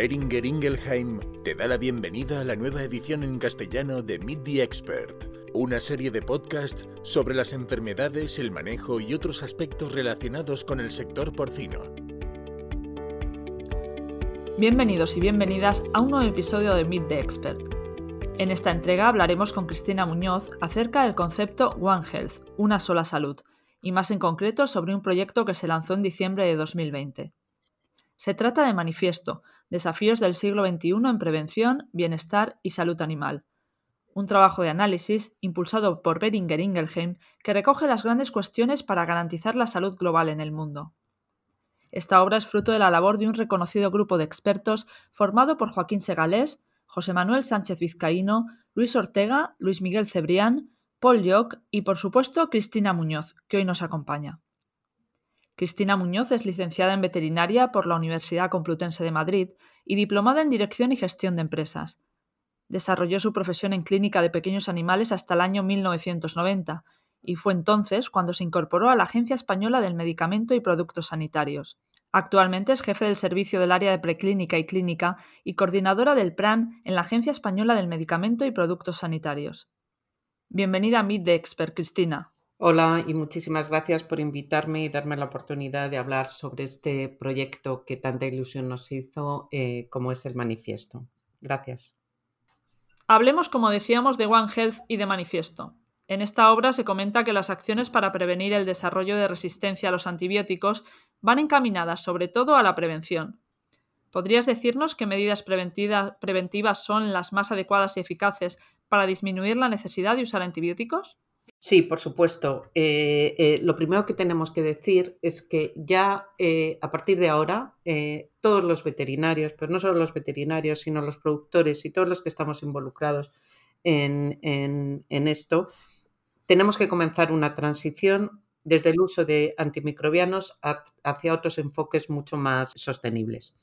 Beringer Ingelheim te da la bienvenida a la nueva edición en castellano de Meet the Expert, una serie de podcasts sobre las enfermedades, el manejo y otros aspectos relacionados con el sector porcino. Bienvenidos y bienvenidas a un nuevo episodio de Meet the Expert. En esta entrega hablaremos con Cristina Muñoz acerca del concepto One Health, una sola salud, y más en concreto sobre un proyecto que se lanzó en diciembre de 2020. Se trata de Manifiesto, Desafíos del siglo XXI en Prevención, Bienestar y Salud Animal. Un trabajo de análisis impulsado por Beringer Ingelheim que recoge las grandes cuestiones para garantizar la salud global en el mundo. Esta obra es fruto de la labor de un reconocido grupo de expertos formado por Joaquín Segalés, José Manuel Sánchez Vizcaíno, Luis Ortega, Luis Miguel Cebrián, Paul Yock y, por supuesto, Cristina Muñoz, que hoy nos acompaña. Cristina Muñoz es licenciada en veterinaria por la Universidad Complutense de Madrid y diplomada en Dirección y Gestión de Empresas. Desarrolló su profesión en clínica de pequeños animales hasta el año 1990 y fue entonces cuando se incorporó a la Agencia Española del Medicamento y Productos Sanitarios. Actualmente es jefe del servicio del área de preclínica y clínica y coordinadora del PRAN en la Agencia Española del Medicamento y Productos Sanitarios. Bienvenida a Meet the Expert, Cristina. Hola y muchísimas gracias por invitarme y darme la oportunidad de hablar sobre este proyecto que tanta ilusión nos hizo eh, como es el manifiesto. Gracias. Hablemos, como decíamos, de One Health y de manifiesto. En esta obra se comenta que las acciones para prevenir el desarrollo de resistencia a los antibióticos van encaminadas sobre todo a la prevención. ¿Podrías decirnos qué medidas preventivas son las más adecuadas y eficaces para disminuir la necesidad de usar antibióticos? Sí, por supuesto. Eh, eh, lo primero que tenemos que decir es que ya eh, a partir de ahora todos los veterinarios, pero no solo los veterinarios, sino los productores y todos los que estamos involucrados en, en esto, tenemos que comenzar una transición desde el uso de antimicrobianos hacia otros enfoques mucho más sostenibles.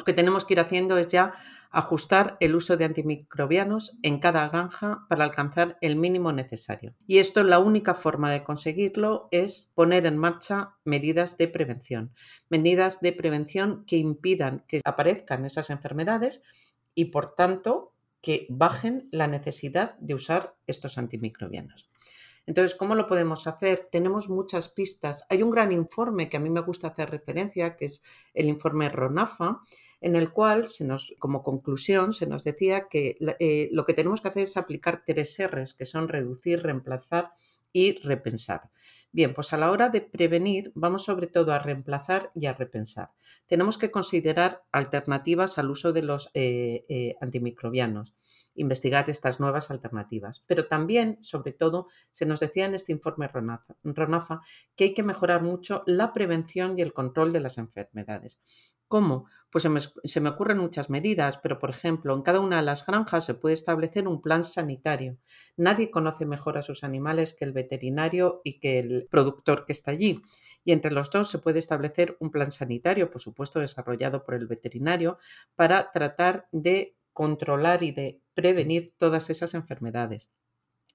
Lo que tenemos que ir haciendo es ya ajustar el uso de antimicrobianos en cada granja para alcanzar el mínimo necesario. Y esto la única forma de conseguirlo es poner en marcha medidas de prevención, medidas de prevención que impidan que aparezcan esas enfermedades y por tanto que bajen la necesidad de usar estos antimicrobianos. Entonces, ¿cómo lo podemos hacer? Tenemos muchas pistas. Hay un gran informe que a mí me gusta hacer referencia, que es el informe RONAFA, en el cual, como conclusión, se nos decía que eh, lo que tenemos que hacer es aplicar tres R's, que son reducir, reemplazar y repensar. Bien, pues a la hora de prevenir vamos sobre todo a reemplazar y a repensar. Tenemos que considerar alternativas al uso de los eh, eh, antimicrobianos, investigar estas nuevas alternativas. Pero también, sobre todo, se nos decía en este informe RONAFA que hay que mejorar mucho la prevención y el control de las enfermedades. ¿Cómo? Pues se me, ocurren muchas medidas, pero por ejemplo, en cada una de las granjas se puede establecer un plan sanitario. Nadie conoce mejor a sus animales que el veterinario y que el productor que está allí. Y entre los dos se puede establecer un plan sanitario, por supuesto desarrollado por el veterinario, para tratar de controlar y de prevenir todas esas enfermedades.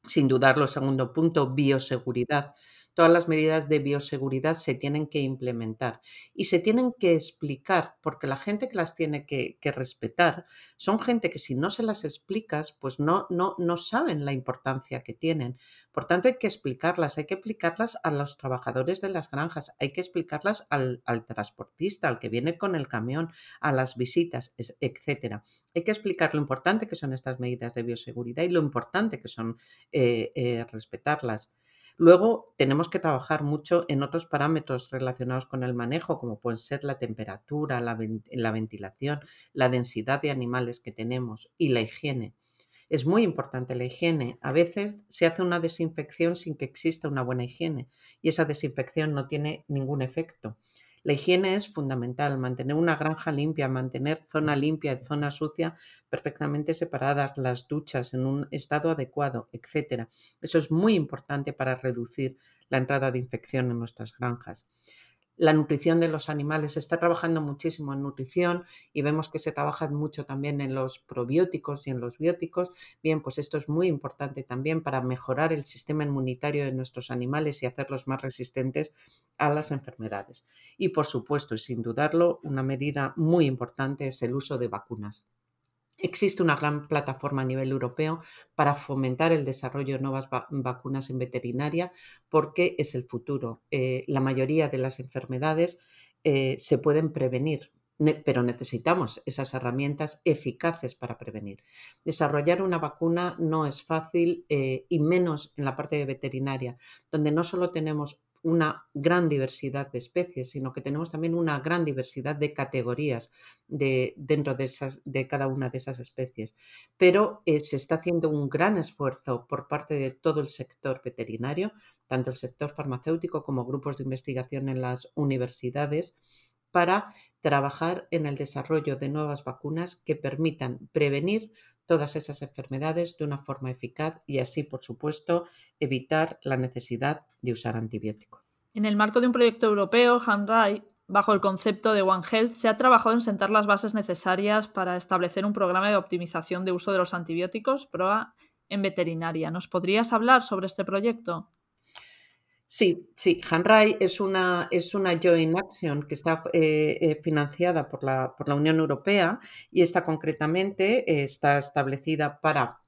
Sin dudarlo, segundo punto, bioseguridad todas las medidas de bioseguridad se tienen que implementar y se tienen que explicar, porque la gente que las tiene que, respetar son gente que si no se las explicas, pues no, no, no saben la importancia que tienen. Por tanto, hay que explicarlas, hay que explicarlas a los trabajadores de las granjas, hay que explicarlas al, transportista, al que viene con el camión, a las visitas, etcétera. Hay que explicar lo importante que son estas medidas de bioseguridad y lo importante que son eh, eh, respetarlas. Luego tenemos que trabajar mucho en otros parámetros relacionados con el manejo, como pueden ser la temperatura, la, ventilación, la densidad de animales que tenemos y la higiene. Es muy importante la higiene. A veces se hace una desinfección sin que exista una buena higiene y esa desinfección no tiene ningún efecto. La higiene es fundamental, mantener una granja limpia, mantener zona limpia y zona sucia perfectamente separadas, las duchas en un estado adecuado, etc. Eso es muy importante para reducir la entrada de infección en nuestras granjas. La nutrición de los animales. Se está trabajando muchísimo en nutrición y vemos que se trabaja mucho también en los probióticos y en los bióticos. Bien, pues esto es muy importante también para mejorar el sistema inmunitario de nuestros animales y hacerlos más resistentes a las enfermedades. Y por supuesto, y sin dudarlo, una medida muy importante es el uso de vacunas. Existe una gran plataforma a nivel europeo para fomentar el desarrollo de nuevas vacunas en veterinaria porque es el futuro. Eh, la mayoría de las enfermedades eh, se pueden prevenir, pero necesitamos esas herramientas eficaces para prevenir. Desarrollar una vacuna no es fácil eh, y menos en la parte de veterinaria, donde no solo tenemos una gran diversidad de especies, sino que tenemos también una gran diversidad de categorías de, dentro de, cada una de esas especies. Pero eh, se está haciendo un gran esfuerzo por parte de todo el sector veterinario, tanto el sector farmacéutico como grupos de investigación en las universidades, para trabajar en el desarrollo de nuevas vacunas que permitan prevenir todas esas enfermedades de una forma eficaz y así, por supuesto, evitar la necesidad de usar antibióticos. En el marco de un proyecto europeo, HANRAI, bajo el concepto de One Health, se ha trabajado en sentar las bases necesarias para establecer un programa de optimización de uso de los antibióticos PROA en veterinaria. ¿Nos podrías hablar sobre este proyecto? Sí, sí, HANRAI es una, es una joint action que está eh, eh, financiada por la, por la, Unión Europea y esta concretamente eh, está establecida para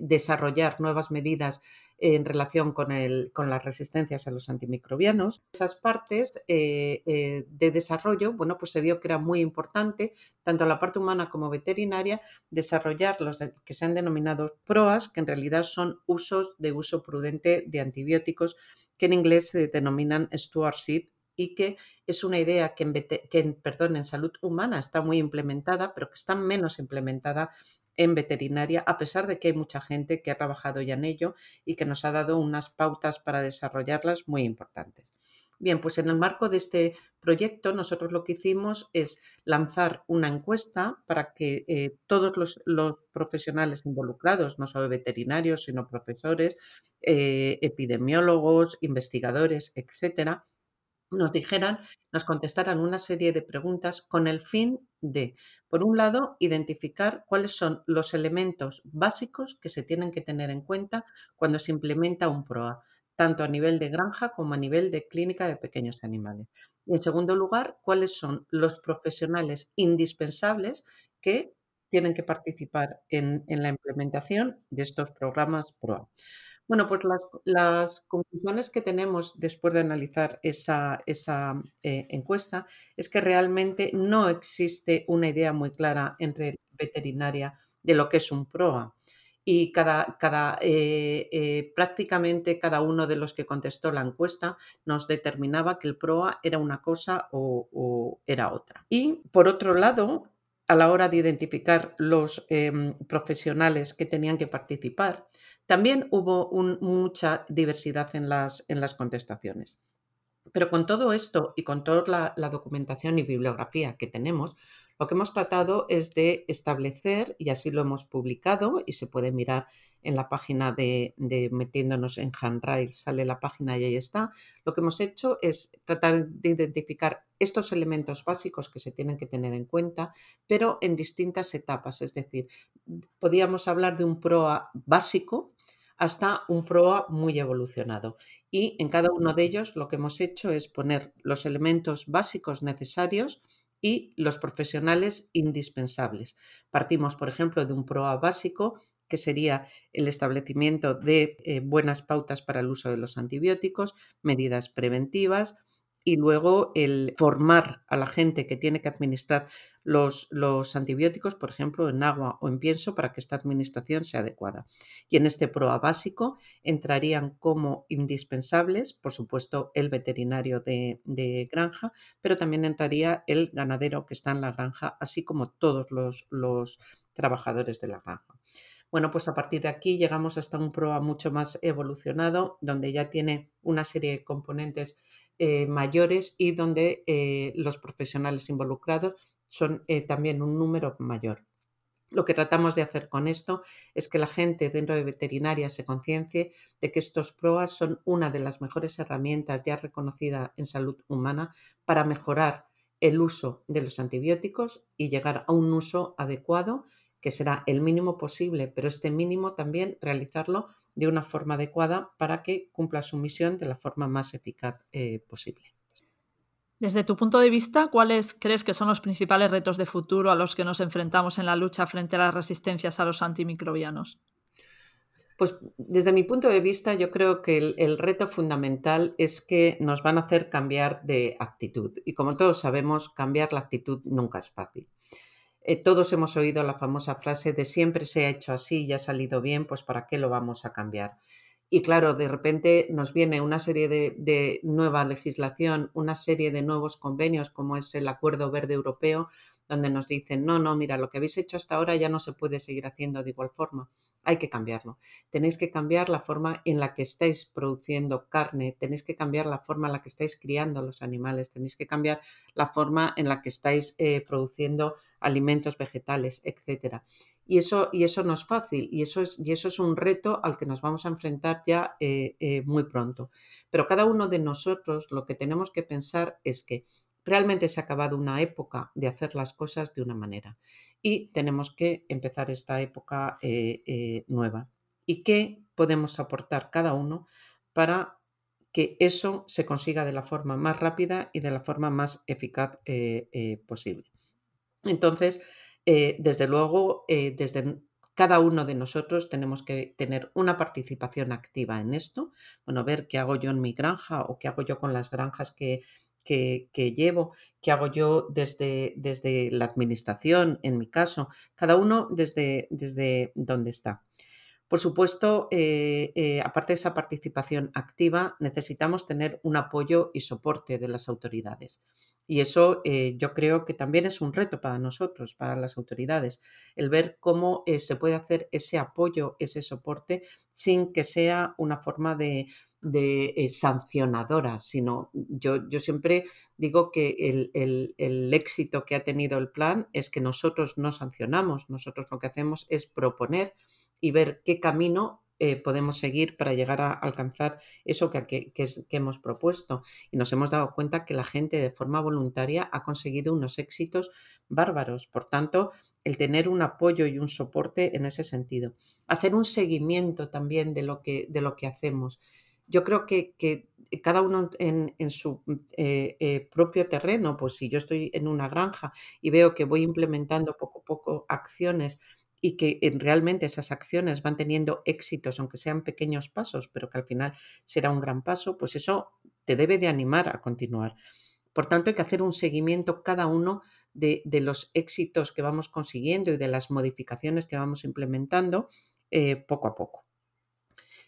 desarrollar nuevas medidas en relación con, el, con, las resistencias a los antimicrobianos. Esas partes de desarrollo, bueno, pues se vio que era muy importante, tanto la parte humana como veterinaria, desarrollar los que se han denominado PROAS, que en realidad son usos de uso prudente de antibióticos que en inglés se denominan stewardship y que es una idea que, en, perdón, en salud humana está muy implementada, pero que está menos implementada en veterinaria, a pesar de que hay mucha gente que ha trabajado ya en ello y que nos ha dado unas pautas para desarrollarlas muy importantes. Bien, pues en el marco de este proyecto nosotros lo que hicimos es lanzar una encuesta para que eh, todos los, profesionales involucrados, no solo veterinarios, sino profesores, eh, epidemiólogos, investigadores, etcétera, nos dijeran, nos contestaran una serie de preguntas con el fin de, por un lado, identificar cuáles son los elementos básicos que se tienen que tener en cuenta cuando se implementa un PROA tanto a nivel de granja como a nivel de clínica de pequeños animales. Y en segundo lugar, cuáles son los profesionales indispensables que tienen que participar en, la implementación de estos programas PROA. Bueno, pues las, conclusiones que tenemos después de analizar esa, eh, encuesta es que realmente no existe una idea muy clara entre veterinaria de lo que es un PROA y cada, cada eh, eh, prácticamente cada uno de los que contestó la encuesta nos determinaba que el PROA era una cosa o, era otra. Y por otro lado, a la hora de identificar los em, profesionales que tenían que participar, también hubo mucha diversidad en las, en las contestaciones. Pero con todo esto y con toda la documentación y bibliografía que tenemos, lo que hemos tratado es de establecer, y así lo hemos publicado, y se puede mirar en la página de, metiéndonos en Handrail, sale la página y ahí está. Lo que hemos hecho es tratar de identificar estos elementos básicos que se tienen que tener en cuenta, pero en distintas etapas. Es decir, podríamos hablar de un PROA básico hasta un PROA muy evolucionado. Y en cada uno de ellos lo que hemos hecho es poner los elementos básicos necesarios y los profesionales indispensables. Partimos, por ejemplo, de un PROA básico que sería el establecimiento de eh, buenas pautas para el uso de los antibióticos, medidas preventivas, y luego el formar a la gente que tiene que administrar los, los, antibióticos, por ejemplo, en agua o en pienso, para que esta administración sea adecuada. Y en este PROA básico entrarían como indispensables, por supuesto, el veterinario de, de, granja, pero también entraría el ganadero que está en la granja, así como todos los, los trabajadores de la granja. Bueno, pues a partir de aquí llegamos hasta un PROA mucho más evolucionado, donde ya tiene una serie de componentes eh, mayores y donde eh, los profesionales involucrados son eh, también un número mayor. Lo que tratamos de hacer con esto es que la gente dentro de veterinaria se conciencie de que estos PROAS son una de las mejores herramientas ya reconocida en salud humana para mejorar el uso de los antibióticos y llegar a un uso adecuado que será el mínimo posible, pero este mínimo también realizarlo de una forma adecuada para que cumpla su misión de la forma más eficaz eh, posible. Desde tu punto de vista, ¿cuáles crees que son los principales retos de futuro a los que nos enfrentamos en la lucha frente a las resistencias a los antimicrobianos? Pues desde mi punto de vista, yo creo que el, reto fundamental es que nos van a hacer cambiar de actitud. Y como todos sabemos, cambiar la actitud nunca es fácil. Eh, todos hemos oído la famosa frase de siempre se ha hecho así y ha salido bien, pues ¿para qué lo vamos a cambiar? Y claro, de repente nos viene una serie de, nueva legislación, una serie de nuevos convenios, como es el Acuerdo Verde Europeo, donde nos dicen, no, no, mira, lo que habéis hecho hasta ahora ya no se puede seguir haciendo de igual forma. Hay que cambiarlo. Tenéis que cambiar la forma en la que estáis produciendo carne, tenéis que cambiar la forma en la que estáis criando los animales, tenéis que cambiar la forma en la que estáis eh, produciendo alimentos vegetales, etcétera. Y eso, y eso no es fácil y eso es, y eso es un reto al que nos vamos a enfrentar ya eh, eh, muy pronto. Pero cada uno de nosotros lo que tenemos que pensar es que realmente se ha acabado una época de hacer las cosas de una manera y tenemos que empezar esta época eh, nueva. ¿Y qué podemos aportar cada uno para que eso se consiga de la forma más rápida y de la forma más eficaz posible? Entonces, eh, desde luego, eh, desde cada uno de nosotros tenemos que tener una participación activa en esto. Bueno, ver qué hago yo en mi granja o qué hago yo con las granjas que, que, llevo, qué hago yo desde, desde, la administración, en mi caso, cada uno desde, desde donde está. Por supuesto, eh, aparte de esa participación activa, necesitamos tener un apoyo y soporte de las autoridades. Y eso eh, yo creo que también es un reto para nosotros, para las autoridades, el ver cómo eh, se puede hacer ese apoyo, ese soporte, sin que sea una forma de, eh, sancionadora, sino yo, yo, siempre digo que el, el éxito que ha tenido el plan es que nosotros no sancionamos, nosotros lo que hacemos es proponer y ver qué camino eh, podemos seguir para llegar a alcanzar eso que, hemos propuesto. Y nos hemos dado cuenta que la gente de forma voluntaria ha conseguido unos éxitos bárbaros. Por tanto, el tener un apoyo y un soporte en ese sentido. Hacer un seguimiento también de lo que, de lo que hacemos. Yo creo que, cada uno en, su eh, eh, propio terreno, pues si yo estoy en una granja y veo que voy implementando poco a poco acciones y que realmente esas acciones van teniendo éxitos, aunque sean pequeños pasos, pero que al final será un gran paso, pues eso te debe de animar a continuar. Por tanto, hay que hacer un seguimiento cada uno de, los éxitos que vamos consiguiendo y de las modificaciones que vamos implementando eh, poco a poco.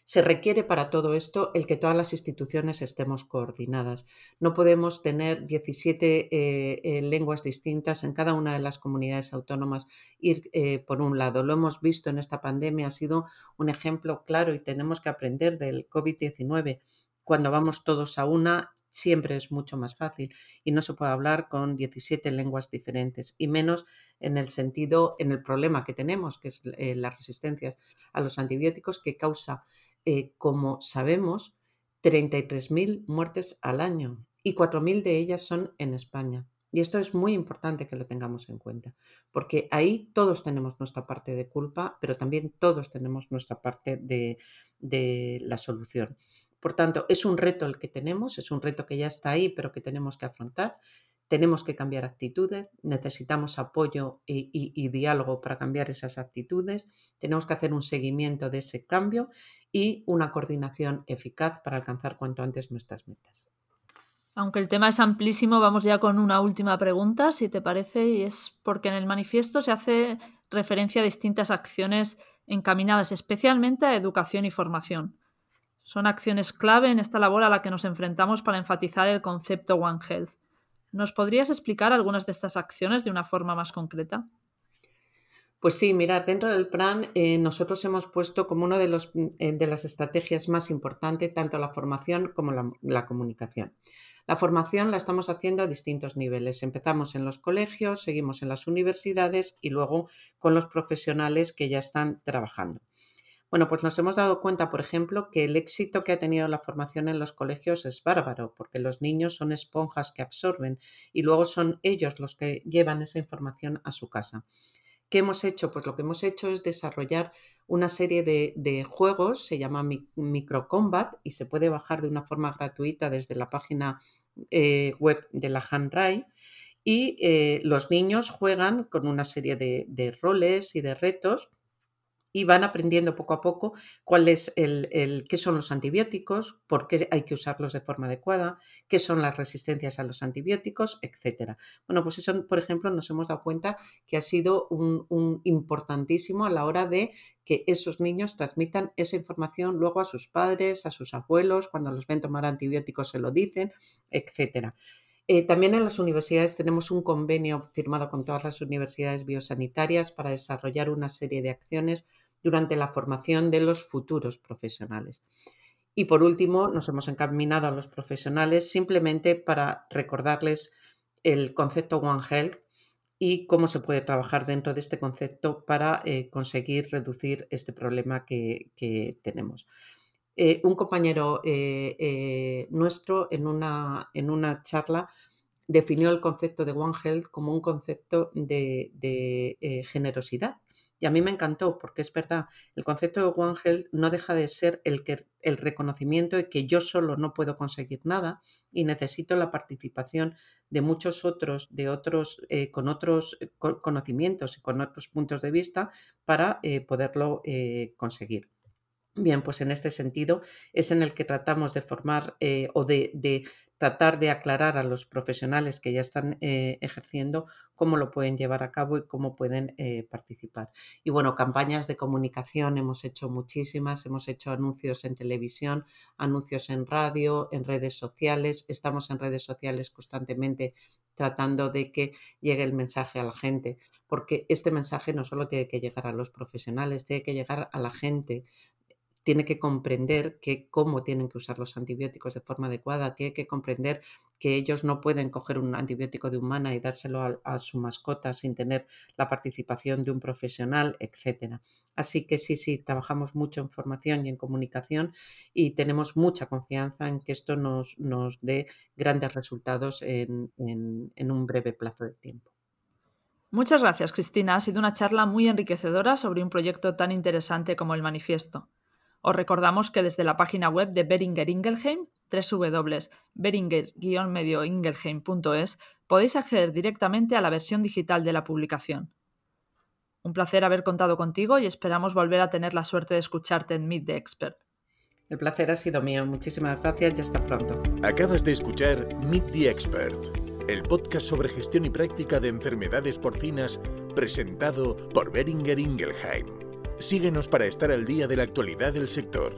Se requiere para todo esto el que todas las instituciones estemos coordinadas. No podemos tener 17 eh, eh, lenguas distintas en cada una de las comunidades autónomas. Ir eh, por un lado, lo hemos visto en esta pandemia, ha sido un ejemplo claro y tenemos que aprender del COVID-19. Cuando vamos todos a una, siempre es mucho más fácil y no se puede hablar con 17 lenguas diferentes y menos en el sentido, en el problema que tenemos, que es las resistencias a los antibióticos que causa eh, como sabemos, 33.000 muertes al año y 4.000 de ellas son en España. Y esto es muy importante que lo tengamos en cuenta, porque ahí todos tenemos nuestra parte de culpa, pero también todos tenemos nuestra parte de, de la solución. Por tanto, es un reto el que tenemos, es un reto que ya está ahí, pero que tenemos que afrontar tenemos que cambiar actitudes, necesitamos apoyo y, diálogo para cambiar esas actitudes, tenemos que hacer un seguimiento de ese cambio y una coordinación eficaz para alcanzar cuanto antes nuestras metas. Aunque el tema es amplísimo, vamos ya con una última pregunta, si te parece, y es porque en el manifiesto se hace referencia a distintas acciones encaminadas especialmente a educación y formación. Son acciones clave en esta labor a la que nos enfrentamos para enfatizar el concepto One Health. ¿Nos podrías explicar algunas de estas acciones de una forma más concreta? Pues sí, mirar, dentro del plan eh, nosotros hemos puesto como una eh, de las estrategias más importantes tanto la formación como la, comunicación. La formación la estamos haciendo a distintos niveles. Empezamos en los colegios, seguimos en las universidades y luego con los profesionales que ya están trabajando. Bueno, pues nos hemos dado cuenta, por ejemplo, que el éxito que ha tenido la formación en los colegios es bárbaro, porque los niños son esponjas que absorben y luego son ellos los que llevan esa información a su casa. ¿Qué hemos hecho? Pues lo que hemos hecho es desarrollar una serie de, juegos, se llama Microcombat y se puede bajar de una forma gratuita desde la página eh, web de la Handrai. Y eh, los niños juegan con una serie de roles y de retos y van aprendiendo poco a poco cuál es el, qué son los antibióticos, por qué hay que usarlos de forma adecuada, qué son las resistencias a los antibióticos, etcétera. Bueno, pues eso, por ejemplo, nos hemos dado cuenta que ha sido un, importantísimo a la hora de que esos niños transmitan esa información luego a sus padres, a sus abuelos, cuando los ven tomar antibióticos se lo dicen, etcétera. Eh, también en las universidades tenemos un convenio firmado con todas las universidades biosanitarias para desarrollar una serie de acciones durante la formación de los futuros profesionales. Y por último, nos hemos encaminado a los profesionales simplemente para recordarles el concepto One Health y cómo se puede trabajar dentro de este concepto para eh, conseguir reducir este problema que, tenemos. Eh, un compañero eh, nuestro en una, en una, charla definió el concepto de One Health como un concepto de generosidad y a mí me encantó porque es verdad, el concepto de One Health no deja de ser el, que, el reconocimiento de que yo solo no puedo conseguir nada y necesito la participación de muchos otros, de otros, eh, con otros eh, conocimientos y con otros puntos de vista para eh, poderlo conseguir. Bien, pues en este sentido es en el que tratamos de formar o de, tratar de aclarar a los profesionales que ya están eh, ejerciendo cómo lo pueden llevar a cabo y cómo pueden eh, participar. Y bueno, campañas de comunicación hemos hecho muchísimas, hemos hecho anuncios en televisión, anuncios en radio, en redes sociales, estamos en redes sociales constantemente tratando de que llegue el mensaje a la gente, porque este mensaje no solo tiene que llegar a los profesionales, tiene que llegar a la gente tiene que comprender que cómo tienen que usar los antibióticos de forma adecuada, tiene que comprender que ellos no pueden coger un antibiótico de humana y dárselo a, su mascota sin tener la participación de un profesional, etcétera. Así que sí, sí, trabajamos mucho en formación y en comunicación y tenemos mucha confianza en que esto nos, nos dé grandes resultados en, en un breve plazo de tiempo. Muchas gracias, Cristina. Ha sido una charla muy enriquecedora sobre un proyecto tan interesante como el manifiesto. Os recordamos que desde la página web de Beringer Ingelheim, www.beringer-ingelheim.es, podéis acceder directamente a la versión digital de la publicación. Un placer haber contado contigo y esperamos volver a tener la suerte de escucharte en Meet the Expert. El placer ha sido mío. Muchísimas gracias y hasta pronto. Acabas de escuchar Meet the Expert, el podcast sobre gestión y práctica de enfermedades porcinas presentado por Beringer Ingelheim. Síguenos para estar al día de la actualidad del sector.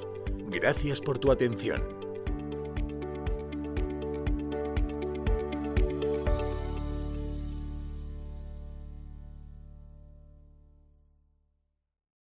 Gracias por tu atención.